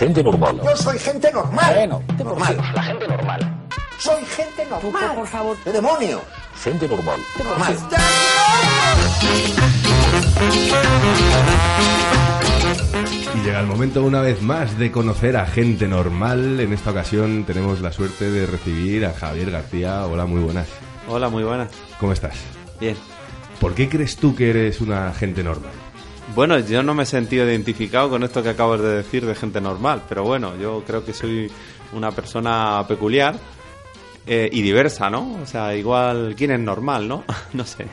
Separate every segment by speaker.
Speaker 1: Gente normal.
Speaker 2: Yo soy gente normal.
Speaker 3: Bueno,
Speaker 2: normal.
Speaker 1: La gente normal.
Speaker 2: Soy gente normal.
Speaker 3: por favor.
Speaker 2: ¿Qué demonio?
Speaker 1: Gente normal.
Speaker 2: Normal.
Speaker 4: Y llega el momento una vez más de conocer a gente normal. En esta ocasión tenemos la suerte de recibir a Javier García. Hola, muy buenas.
Speaker 5: Hola, muy buenas.
Speaker 4: ¿Cómo estás?
Speaker 5: Bien.
Speaker 4: ¿Por qué crees tú que eres una gente normal?
Speaker 5: Bueno, yo no me he sentido identificado con esto que acabas de decir de gente normal, pero bueno, yo creo que soy una persona peculiar eh, y diversa, ¿no? O sea, igual, ¿quién es normal, no? no sé.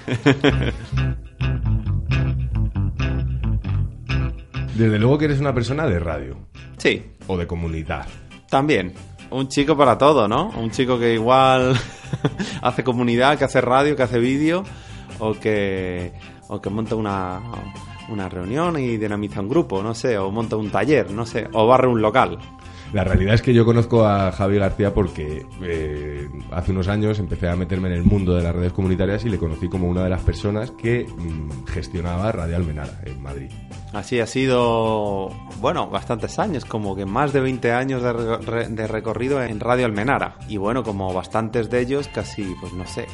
Speaker 4: Desde luego que eres una persona de radio
Speaker 5: sí,
Speaker 4: o de comunidad.
Speaker 5: también. Un chico para todo, ¿no? Un chico que igual hace comunidad, que hace radio, que hace vídeo o que, o que monta una, una reunión y dinamiza un grupo, no sé, o monta un taller, no sé, o barre un local.
Speaker 4: La realidad es que yo conozco a Javi García porque eh, hace unos años empecé a meterme en el mundo de las redes comunitarias y le conocí como una de las personas que mm, gestionaba Radio Almenara en Madrid.
Speaker 5: Así ha sido, bueno, bastantes años, como que más de 20 años de, re- de recorrido en Radio Almenara. Y bueno, como bastantes de ellos, casi, pues no sé,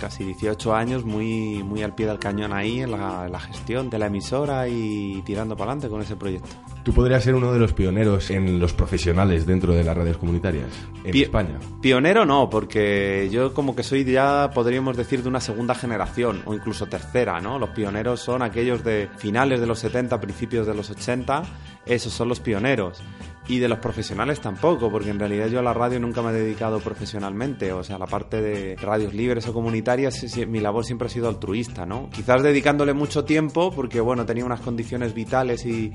Speaker 5: casi 18 años muy, muy al pie del cañón ahí en la, en la gestión de la emisora y tirando para adelante con ese proyecto.
Speaker 4: Tú podrías ser uno de los pioneros en los profesionales dentro de las redes comunitarias en
Speaker 5: Pi-
Speaker 4: España.
Speaker 5: Pionero no, porque yo como que soy ya, podríamos decir, de una segunda generación o incluso tercera, ¿no? Los pioneros son aquellos de finales de los 70, principios de los 80, esos son los pioneros. Y de los profesionales tampoco, porque en realidad yo a la radio nunca me he dedicado profesionalmente, o sea, la parte de radios libres o comunitarias, mi labor siempre ha sido altruista, ¿no? Quizás dedicándole mucho tiempo, porque bueno, tenía unas condiciones vitales y,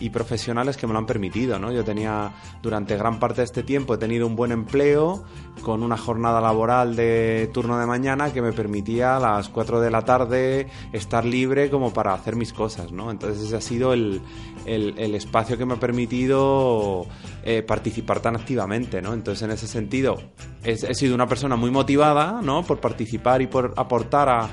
Speaker 5: y profesionales que me lo han permitido, ¿no? Yo tenía, durante gran parte de este tiempo, he tenido un buen empleo, con una jornada laboral de turno de mañana que me permitía a las 4 de la tarde estar libre como para hacer mis cosas, ¿no? Entonces ese ha sido el, el- el espacio que me ha permitido eh, participar tan activamente, ¿no? Entonces en ese sentido he, he sido una persona muy motivada, ¿no? Por participar y por aportar a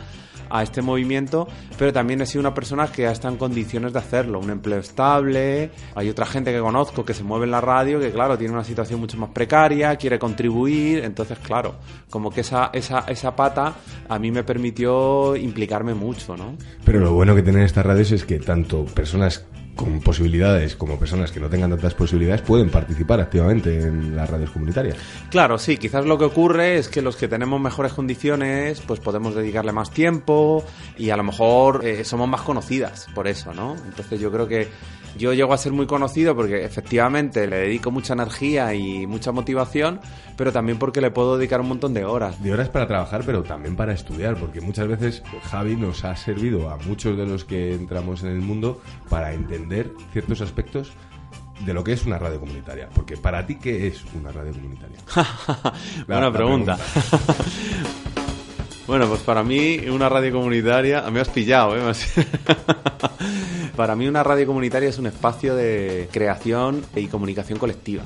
Speaker 5: a este movimiento, pero también he sido una persona que está en condiciones de hacerlo, un empleo estable, hay otra gente que conozco que se mueve en la radio, que claro, tiene una situación mucho más precaria, quiere contribuir, entonces claro, como que esa, esa, esa pata a mí me permitió implicarme mucho, ¿no?
Speaker 4: Pero lo bueno que tienen estas radios es que tanto personas con posibilidades como personas que no tengan tantas posibilidades pueden participar activamente en las radios comunitarias.
Speaker 5: Claro, sí, quizás lo que ocurre es que los que tenemos mejores condiciones, pues podemos dedicarle más tiempo y a lo mejor eh, somos más conocidas por eso, ¿no? Entonces yo creo que yo llego a ser muy conocido porque efectivamente le dedico mucha energía y mucha motivación, pero también porque le puedo dedicar un montón de horas.
Speaker 4: De horas para trabajar, pero también para estudiar, porque muchas veces Javi nos ha servido a muchos de los que entramos en el mundo para entender ciertos aspectos de lo que es una radio comunitaria. Porque para ti, ¿qué es una radio comunitaria? La-
Speaker 5: Buena
Speaker 4: la
Speaker 5: pregunta. bueno, pues para mí una radio comunitaria, me has pillado, ¿eh? Para mí una radio comunitaria es un espacio de creación y comunicación colectiva.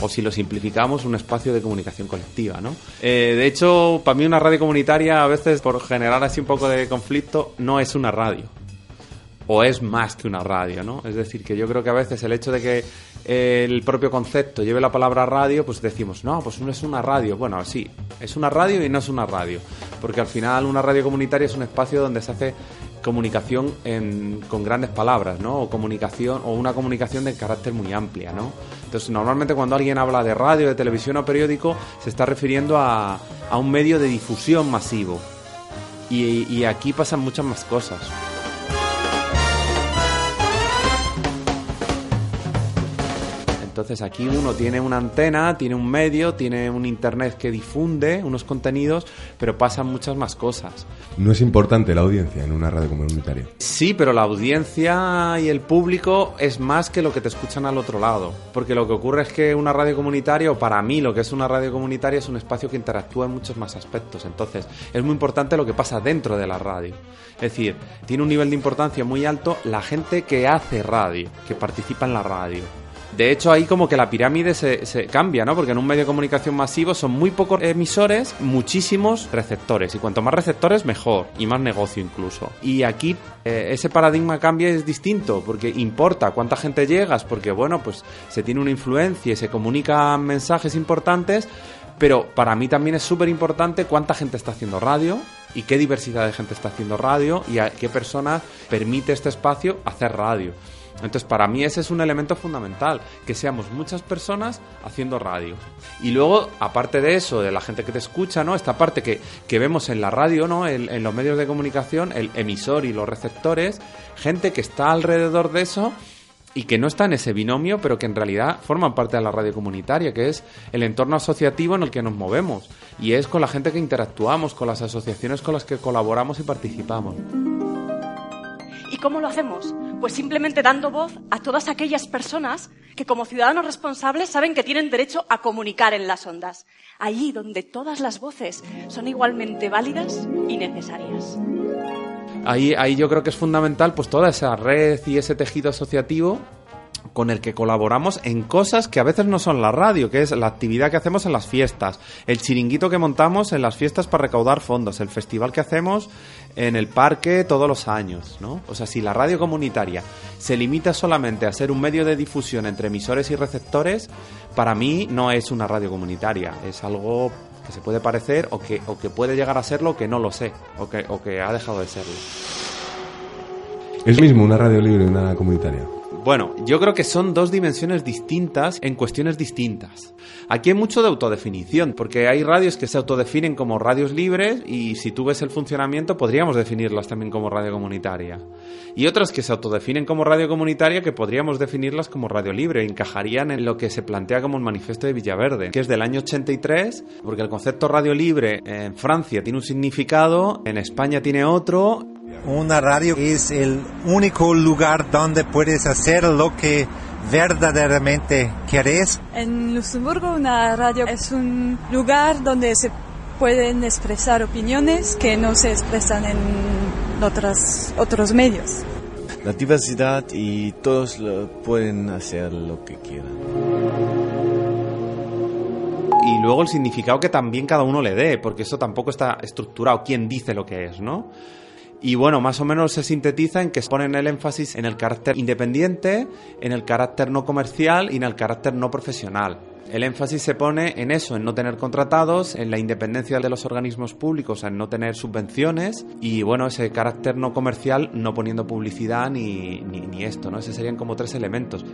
Speaker 5: O si lo simplificamos, un espacio de comunicación colectiva, ¿no? Eh, de hecho, para mí una radio comunitaria, a veces por generar así un poco de conflicto, no es una radio o es más que una radio, ¿no? Es decir, que yo creo que a veces el hecho de que el propio concepto lleve la palabra radio, pues decimos, no, pues no es una radio. Bueno, sí, es una radio y no es una radio. Porque al final una radio comunitaria es un espacio donde se hace comunicación en- con grandes palabras, ¿no? O comunicación, o una comunicación de carácter muy amplia, ¿no? Entonces, normalmente cuando alguien habla de radio, de televisión o periódico, se está refiriendo a, a un medio de difusión masivo. Y, y aquí pasan muchas más cosas. Entonces aquí uno tiene una antena, tiene un medio, tiene un internet que difunde unos contenidos, pero pasan muchas más cosas.
Speaker 4: No es importante la audiencia en una radio comunitaria.
Speaker 5: Sí, pero la audiencia y el público es más que lo que te escuchan al otro lado. Porque lo que ocurre es que una radio comunitaria, o para mí lo que es una radio comunitaria, es un espacio que interactúa en muchos más aspectos. Entonces, es muy importante lo que pasa dentro de la radio. Es decir, tiene un nivel de importancia muy alto la gente que hace radio, que participa en la radio. De hecho, ahí como que la pirámide se, se cambia, ¿no? Porque en un medio de comunicación masivo son muy pocos emisores, muchísimos receptores. Y cuanto más receptores, mejor. Y más negocio incluso. Y aquí eh, ese paradigma cambia y es distinto, porque importa cuánta gente llegas, porque bueno, pues se tiene una influencia y se comunican mensajes importantes, pero para mí también es súper importante cuánta gente está haciendo radio y qué diversidad de gente está haciendo radio y a qué persona permite este espacio hacer radio. Entonces, para mí ese es un elemento fundamental, que seamos muchas personas haciendo radio. Y luego, aparte de eso, de la gente que te escucha, ¿no? Esta parte que, que vemos en la radio, ¿no? En, en los medios de comunicación, el emisor y los receptores, gente que está alrededor de eso y que no está en ese binomio, pero que en realidad forman parte de la radio comunitaria, que es el entorno asociativo en el que nos movemos. Y es con la gente que interactuamos, con las asociaciones con las que colaboramos y participamos.
Speaker 3: ¿Y cómo lo hacemos? Pues simplemente dando voz a todas aquellas personas que como ciudadanos responsables saben que tienen derecho a comunicar en las ondas, allí donde todas las voces son igualmente válidas y necesarias.
Speaker 5: Ahí, ahí yo creo que es fundamental pues toda esa red y ese tejido asociativo con el que colaboramos en cosas que a veces no son la radio, que es la actividad que hacemos en las fiestas, el chiringuito que montamos en las fiestas para recaudar fondos, el festival que hacemos en el parque todos los años, ¿no? O sea, si la radio comunitaria se limita solamente a ser un medio de difusión entre emisores y receptores, para mí no es una radio comunitaria, es algo que se puede parecer o que, o que puede llegar a serlo que no lo sé, o que, o que ha dejado de serlo.
Speaker 4: Es mismo una radio libre una comunitaria.
Speaker 5: Bueno, yo creo que son dos dimensiones distintas en cuestiones distintas. Aquí hay mucho de autodefinición, porque hay radios que se autodefinen como radios libres y si tú ves el funcionamiento podríamos definirlas también como radio comunitaria. Y otras que se autodefinen como radio comunitaria que podríamos definirlas como radio libre, encajarían en lo que se plantea como el manifiesto de Villaverde, que es del año 83, porque el concepto radio libre en Francia tiene un significado, en España tiene otro
Speaker 2: Una radio es el único lugar donde puedes hacer lo que verdaderamente quieres.
Speaker 6: En Luxemburgo una radio es un lugar donde se pueden expresar opiniones que no se expresan en otras, otros medios.
Speaker 7: La diversidad y todos lo pueden hacer lo que quieran.
Speaker 5: y luego el significado que también cada uno le dé, porque eso tampoco está estructurado, quién dice lo que es, ¿no? Y bueno, más o menos se sintetiza en que ponen el énfasis en el carácter independiente, en el carácter no comercial y en el carácter no profesional. El énfasis se pone en eso, en no tener contratados, en la independencia de los organismos públicos, en no tener subvenciones y bueno, ese carácter no comercial no poniendo publicidad ni, ni, esto, ¿no? Esos serían como tres elementos.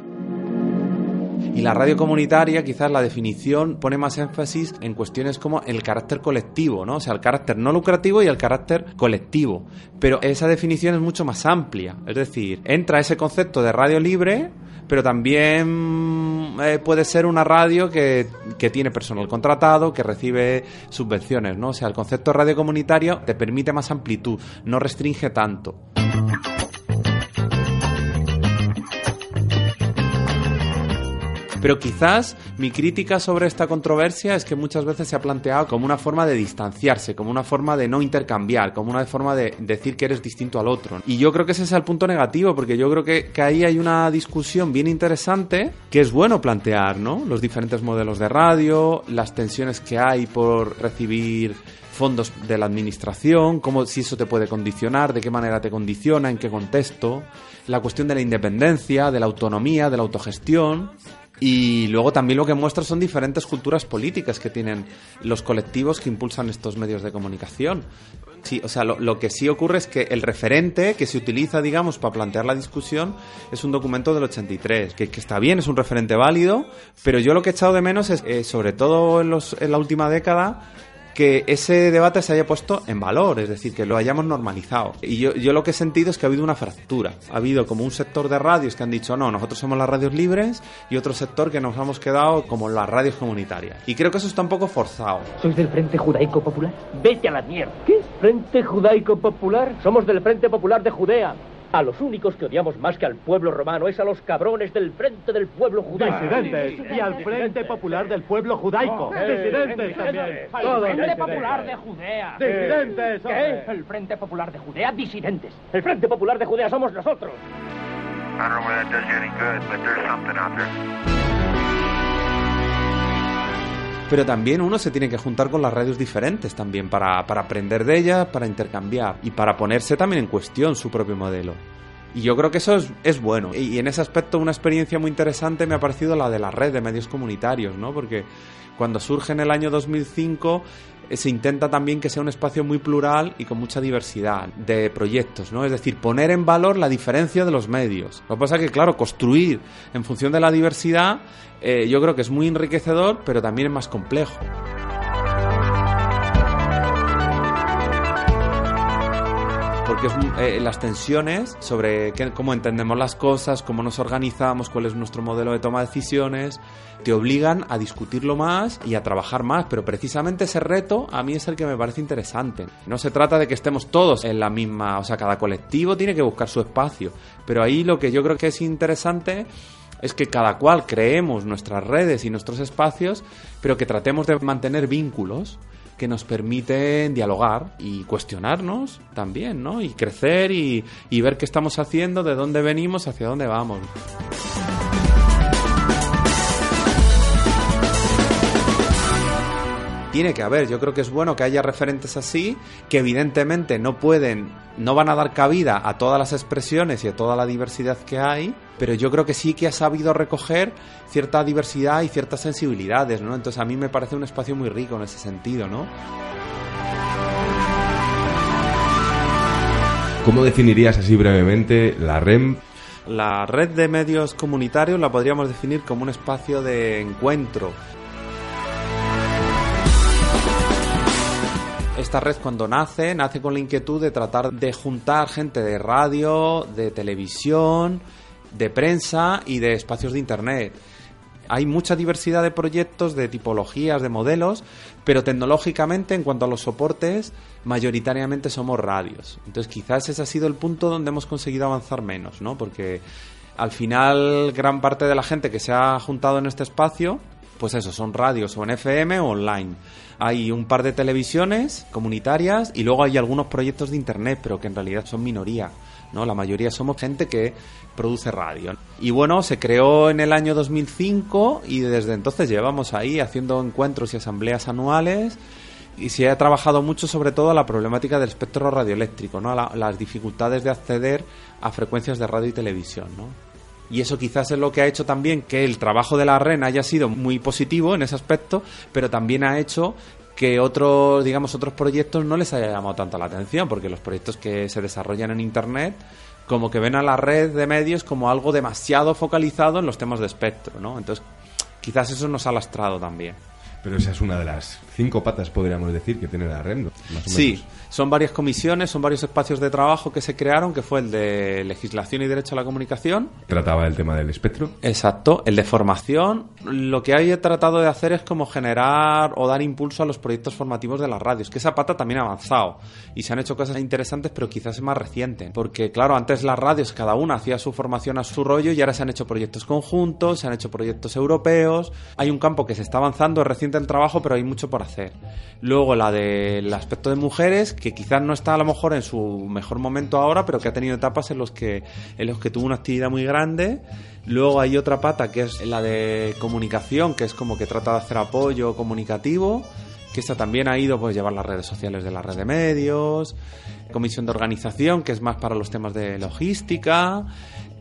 Speaker 5: Y la radio comunitaria, quizás la definición pone más énfasis en cuestiones como el carácter colectivo, ¿no? O sea, el carácter no lucrativo y el carácter colectivo. Pero esa definición es mucho más amplia. Es decir, entra ese concepto de radio libre, pero también eh, puede ser una radio que, que, tiene personal contratado, que recibe subvenciones, ¿no? O sea, el concepto de radio comunitario te permite más amplitud, no restringe tanto. Pero quizás mi crítica sobre esta controversia es que muchas veces se ha planteado como una forma de distanciarse, como una forma de no intercambiar, como una forma de decir que eres distinto al otro. Y yo creo que ese es el punto negativo, porque yo creo que, que ahí hay una discusión bien interesante que es bueno plantear, ¿no? Los diferentes modelos de radio, las tensiones que hay por recibir fondos de la administración, cómo si eso te puede condicionar, de qué manera te condiciona, en qué contexto, la cuestión de la independencia, de la autonomía, de la autogestión. Y luego también lo que muestra son diferentes culturas políticas que tienen los colectivos que impulsan estos medios de comunicación. Sí, o sea, lo, que sí ocurre es que el referente que se utiliza, digamos, para plantear la discusión es un documento del 83, que, que está bien, es un referente válido, pero yo lo que he echado de menos es, eh, sobre todo en, los, en la última década, que ese debate se haya puesto en valor, es decir, que lo hayamos normalizado. Y yo, yo, lo que he sentido es que ha habido una fractura. Ha habido como un sector de radios que han dicho, no, nosotros somos las radios libres, y otro sector que nos hemos quedado como las radios comunitarias. Y creo que eso está un poco forzado.
Speaker 8: ¿Sois del Frente Judaico Popular? Vete a la mierda. ¿Qué? ¿Frente Judaico Popular? Somos del Frente Popular de Judea. A los únicos que odiamos más que al pueblo romano es a los cabrones del Frente del Pueblo Judaico.
Speaker 9: Disidentes. Y al Frente Popular del Pueblo Judaico.
Speaker 8: Oh,
Speaker 9: Disidentes también.
Speaker 8: El Frente disidentes. Popular de Judea.
Speaker 9: Disidentes.
Speaker 8: ¿Qué? El Frente Popular de Judea, disidentes. El Frente Popular de Judea somos nosotros.
Speaker 10: I don't know whether that does you any good, but there's something out there.
Speaker 5: Pero también uno se tiene que juntar con las radios diferentes también para, para aprender de ellas, para intercambiar y para ponerse también en cuestión su propio modelo. Y yo creo que eso es, bueno. Y, y en ese aspecto una experiencia muy interesante me ha parecido la de la red de medios comunitarios, ¿no? Porque cuando surge en el año 2005 eh, se intenta también que sea un espacio muy plural y con mucha diversidad de proyectos, ¿no? Es decir, poner en valor la diferencia de los medios. Lo que pasa es que, claro, construir en función de la diversidad eh, yo creo que es muy enriquecedor, pero también es más complejo. Porque es, eh, las tensiones sobre qué- cómo entendemos las cosas, cómo nos organizamos, cuál es nuestro modelo de toma de decisiones, te obligan a discutirlo más y a trabajar más, pero precisamente ese reto a mí es el que me parece interesante. No se trata de que estemos todos en la misma, o sea, cada colectivo tiene que buscar su espacio, pero ahí lo que yo creo que es interesante es que cada cual creemos nuestras redes y nuestros espacios, pero que tratemos de mantener vínculos que nos permiten dialogar y cuestionarnos también, ¿no? Y crecer y, ver qué estamos haciendo, de dónde venimos, hacia dónde vamos. Tiene que haber, yo creo que es bueno que haya referentes así, que evidentemente no pueden, no van a dar cabida a todas las expresiones y a toda la diversidad que hay, pero yo creo que sí que ha sabido recoger cierta diversidad y ciertas sensibilidades, ¿no? Entonces a mí me parece un espacio muy rico en ese sentido, ¿no?
Speaker 4: ¿Cómo definirías así brevemente la REM?
Speaker 5: La red de medios comunitarios la podríamos definir como un espacio de encuentro. Esta red cuando nace, nace con la inquietud de tratar de juntar gente de radio, de televisión, de prensa y de espacios de internet. Hay mucha diversidad de proyectos, de tipologías, de modelos, pero tecnológicamente en cuanto a los soportes, mayoritariamente somos radios. Entonces quizás ese ha sido el punto donde hemos conseguido avanzar menos, ¿no? Porque al final gran parte de la gente que se ha juntado en este espacio, pues eso, son radios o en FM o online. Hay un par de televisiones comunitarias y luego hay algunos proyectos de internet, pero que en realidad son minoría. ¿no? La mayoría somos gente que produce radio. Y bueno, se creó en el año 2005 y desde entonces llevamos ahí haciendo encuentros y asambleas anuales y se ha trabajado mucho sobre todo la problemática del espectro radioeléctrico, ¿no? La- las dificultades de acceder a frecuencias de radio y televisión, ¿no? Y eso quizás es lo que ha hecho también que el trabajo de la REN haya sido muy positivo en ese aspecto, pero también ha hecho que otros, digamos, otros proyectos no les haya llamado tanto la atención, porque los proyectos que se desarrollan en Internet como que ven a la red de medios como algo demasiado focalizado en los temas de espectro, ¿no? Entonces, quizás eso nos ha lastrado también.
Speaker 4: Pero esa es una de las cinco patas, podríamos decir, que tiene la REM. Más o
Speaker 5: Sí,
Speaker 4: menos.
Speaker 5: son varias comisiones, son varios espacios de trabajo que se crearon, que fue el de legislación y derecho a la comunicación,
Speaker 4: Trataba el tema del espectro.
Speaker 5: Exacto, el de formación. Lo que hay tratado de hacer es como generar o dar impulso a los proyectos formativos de las radios, que esa pata también ha avanzado y se han hecho cosas interesantes, pero quizás es más reciente. Porque, claro, antes las radios cada una hacía su formación a su rollo y ahora se han hecho proyectos conjuntos, se han hecho proyectos europeos. Hay un campo que se está avanzando, es reciente el trabajo, pero hay mucho por hacer. Luego la del aspecto de mujeres, que quizás no está a lo mejor en su mejor momento ahora, pero que ha tenido etapas en los que, en los que tuvo una actividad muy grande. Luego hay otra pata que es la de comunicación, que es como que trata de hacer apoyo comunicativo, que esta también ha ido pues llevar las redes sociales de la red de medios, comisión de organización, que es más para los temas de logística,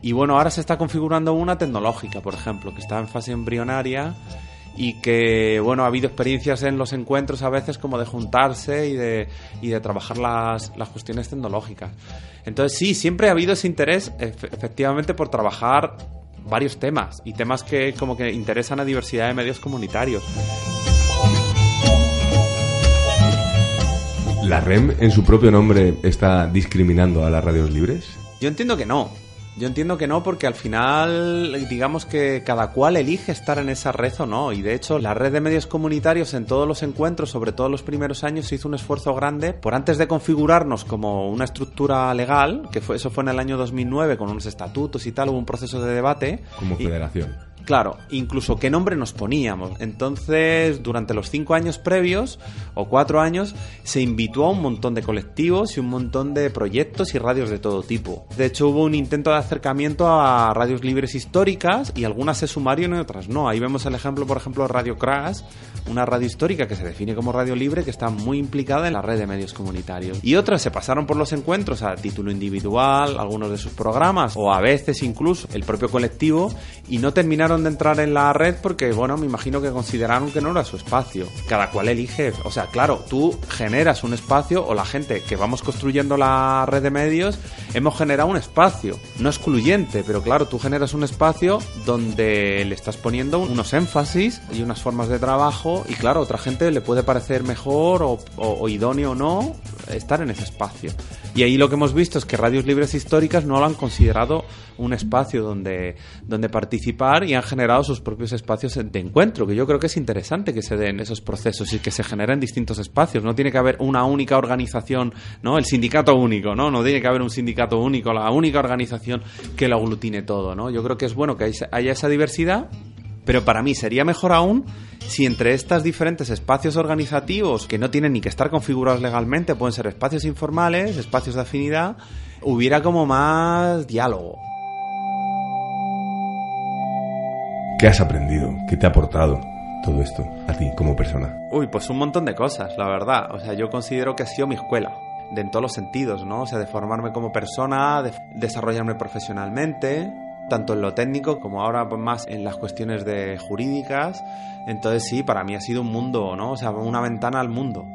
Speaker 5: y bueno, ahora se está configurando una tecnológica, por ejemplo, que está en fase embrionaria y que bueno ha habido experiencias en los encuentros a veces como de juntarse y de, y de trabajar las, las cuestiones tecnológicas entonces sí siempre ha habido ese interés efe- efectivamente por trabajar varios temas y temas que como que interesan a diversidad de medios comunitarios
Speaker 4: ¿La REM en su propio nombre está discriminando a las radios libres?
Speaker 5: Yo entiendo que no. Yo entiendo que no porque al final digamos que cada cual elige estar en esa red o no. Y de hecho la red de medios comunitarios en todos los encuentros, sobre todo en los primeros años, se hizo un esfuerzo grande por antes de configurarnos como una estructura legal, que fue, eso fue en el año 2009 con unos estatutos y tal, hubo un proceso de debate.
Speaker 4: Como
Speaker 5: Y-
Speaker 4: federación.
Speaker 5: Claro, incluso qué nombre nos poníamos. Entonces, durante los cinco años previos, o cuatro años, se invitó a un montón de colectivos y un montón de proyectos y radios de todo tipo. De hecho, hubo un intento de acercamiento a radios libres históricas y algunas se sumaron y otras no. Ahí vemos el ejemplo, por ejemplo, Radio Crash, una radio histórica que se define como radio libre que está muy implicada en la red de medios comunitarios. Y otras se pasaron por los encuentros a título individual, algunos de sus programas, o a veces incluso el propio colectivo, y no terminaron de entrar en la red porque, bueno, me imagino que consideraron que no era su espacio. Cada cual elige, o sea, claro, tú generas un espacio o la gente que vamos construyendo la red de medios, hemos generado un espacio, no excluyente, pero claro, tú generas un espacio donde le estás poniendo unos énfasis y unas formas de trabajo y claro, otra gente le puede parecer mejor o idóneo o no estar en ese espacio. Y ahí lo que hemos visto es que radios libres históricas no lo han considerado un espacio donde, donde participar y han generado sus propios espacios de encuentro, que yo creo que es interesante que se den esos procesos y que se generen distintos espacios. No tiene que haber una única organización, ¿no? El sindicato único, ¿no? No tiene que haber un sindicato único, la única organización que lo aglutine todo, ¿no? Yo creo que es bueno que haya esa diversidad, pero para mí sería mejor aún si entre estos diferentes espacios organizativos que no tienen ni que estar configurados legalmente, pueden ser espacios informales, espacios de afinidad, hubiera como más diálogo.
Speaker 4: ¿Qué has aprendido? ¿Qué te ha aportado todo esto a ti como persona?
Speaker 5: Uy, pues un montón de cosas, la verdad. O sea, yo considero que ha sido mi escuela. De en todos los sentidos, ¿no? O sea, de formarme como persona, de desarrollarme profesionalmente, tanto en lo técnico como ahora más en las cuestiones de jurídicas. Entonces sí, para mí ha sido un mundo, ¿no? O sea, una ventana al mundo.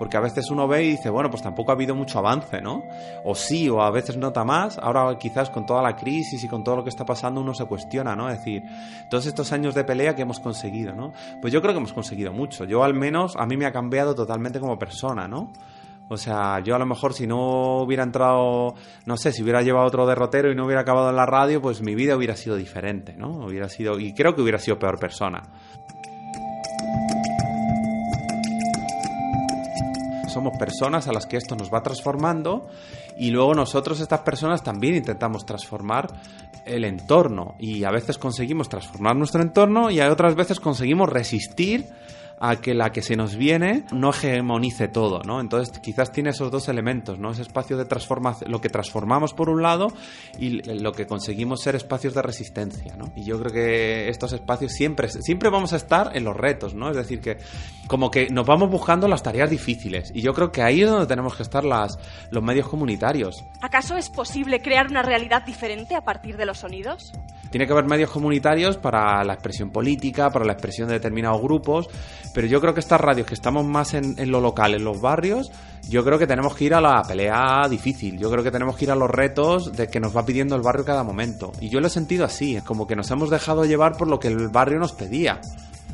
Speaker 5: Porque a veces uno ve y dice, bueno, pues tampoco ha habido mucho avance, ¿no? O sí, o a veces nota más. Ahora quizás con toda la crisis y con todo lo que está pasando uno se cuestiona, ¿no? Es decir, todos estos años de pelea que hemos conseguido, ¿no? Pues yo creo que hemos conseguido mucho. Yo al menos, a mí me ha cambiado totalmente como persona, ¿no? O sea, yo a lo mejor si no hubiera entrado, no sé, si hubiera llevado otro derrotero y no hubiera acabado en la radio, pues mi vida hubiera sido diferente, ¿no? Hubiera sido, y creo que hubiera sido peor persona. Somos personas a las que esto nos va transformando y luego nosotros, estas personas, también intentamos transformar el entorno y a veces conseguimos transformar nuestro entorno y a otras veces conseguimos resistir a que la que se nos viene no hegemonice todo, ¿no? Entonces quizás tiene esos dos elementos, ¿no? Ese espacio de transformación, lo que transformamos por un lado y lo que conseguimos ser espacios de resistencia, ¿no? Y yo creo que estos espacios siempre, siempre vamos a estar en los retos, ¿no? Es decir, que como que nos vamos buscando las tareas difíciles y yo creo que ahí es donde tenemos que estar las, los medios comunitarios.
Speaker 3: ¿Acaso es posible crear una realidad diferente a partir de los sonidos?
Speaker 5: Tiene que haber medios comunitarios para la expresión política, para la expresión de determinados grupos, pero yo creo que estas radios que estamos más en, en, lo local, en los barrios, yo creo que tenemos que ir a la pelea difícil, yo creo que tenemos que ir a los retos de que nos va pidiendo el barrio cada momento. Y yo lo he sentido así, como que nos hemos dejado llevar por lo que el barrio nos pedía.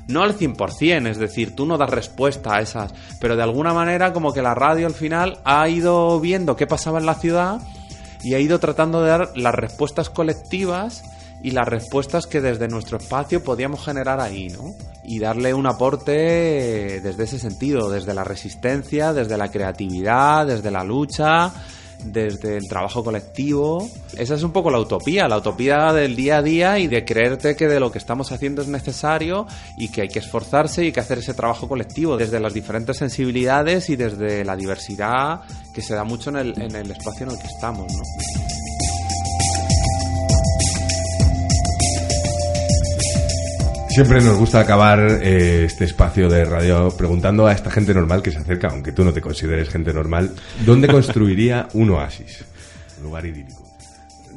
Speaker 5: No al 100%, es decir, tú no das respuesta a esas, pero de alguna manera como que la radio al final ha ido viendo qué pasaba en la ciudad y ha ido tratando de dar las respuestas colectivas y las respuestas que desde nuestro espacio podíamos generar ahí, ¿no? Y darle un aporte desde ese sentido, desde la resistencia, desde la creatividad, desde la lucha, desde el trabajo colectivo. Esa es un poco la utopía, la utopía del día a día y de creerte que de lo que estamos haciendo es necesario y que hay que esforzarse y que hacer ese trabajo colectivo desde las diferentes sensibilidades y desde la diversidad que se da mucho en el, espacio en el que estamos, ¿no?
Speaker 4: Siempre nos gusta acabar eh, este espacio de radio preguntando a esta gente normal que se acerca, aunque tú no te consideres gente normal, ¿dónde construiría un oasis? Un lugar idílico.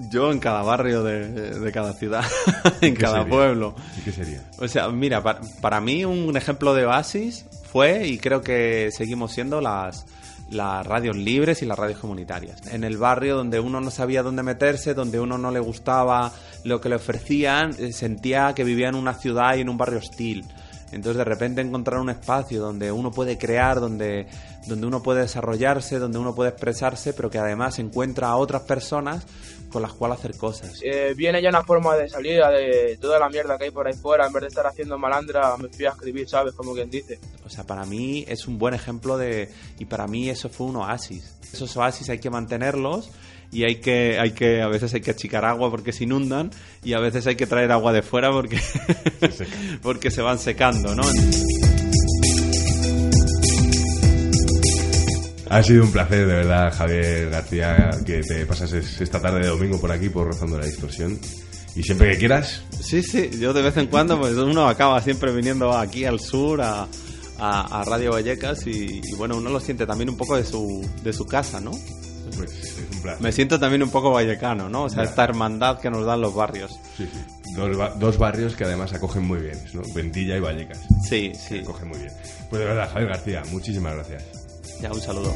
Speaker 5: Yo en cada barrio de, de cada ciudad, en cada
Speaker 4: sería?
Speaker 5: pueblo.
Speaker 4: ¿Y qué sería?
Speaker 5: O sea, mira, para, para mí un ejemplo de oasis fue, y creo que seguimos siendo las, las radios libres y las radios comunitarias. En el barrio donde uno no sabía dónde meterse, donde uno no le gustaba lo que le ofrecían, eh, sentía que vivía en una ciudad y en un barrio hostil. Entonces de repente encontrar un espacio donde uno puede crear, donde, donde uno puede desarrollarse, donde uno puede expresarse, pero que además encuentra a otras personas con las cuales hacer cosas.
Speaker 11: Eh, viene ya una forma de salida de toda la mierda que hay por ahí fuera, en vez de estar haciendo malandra, me fui a escribir, ¿sabes? Como quien dice.
Speaker 5: O sea, para mí es un buen ejemplo de... Y para mí eso fue un oasis. Esos oasis hay que mantenerlos y hay que, hay que, a veces hay que achicar agua porque se inundan y a veces hay que traer agua de fuera porque, porque se van secando, ¿no?
Speaker 4: Ha sido un placer, de verdad, Javier García, que te pasases esta tarde de domingo por aquí, por Rozando la Distorsión. Y siempre que quieras.
Speaker 5: Sí, sí, yo de vez en cuando, pues uno acaba siempre viniendo aquí al sur, a, a, a Radio Vallecas, y, y, bueno, uno lo siente también un poco de su, de su casa, ¿no?
Speaker 4: Pues es un placer.
Speaker 5: Me siento también un poco vallecano, ¿no? O sea,
Speaker 4: Ya.
Speaker 5: esta hermandad que nos dan los barrios.
Speaker 4: Sí, sí. Dos, ba- dos barrios que además acogen muy bien, ¿no? Ventilla y Vallecas.
Speaker 5: Sí, sí.
Speaker 4: Acogen muy bien. Pues de verdad, Javier García, muchísimas gracias.
Speaker 5: Ya, un saludo.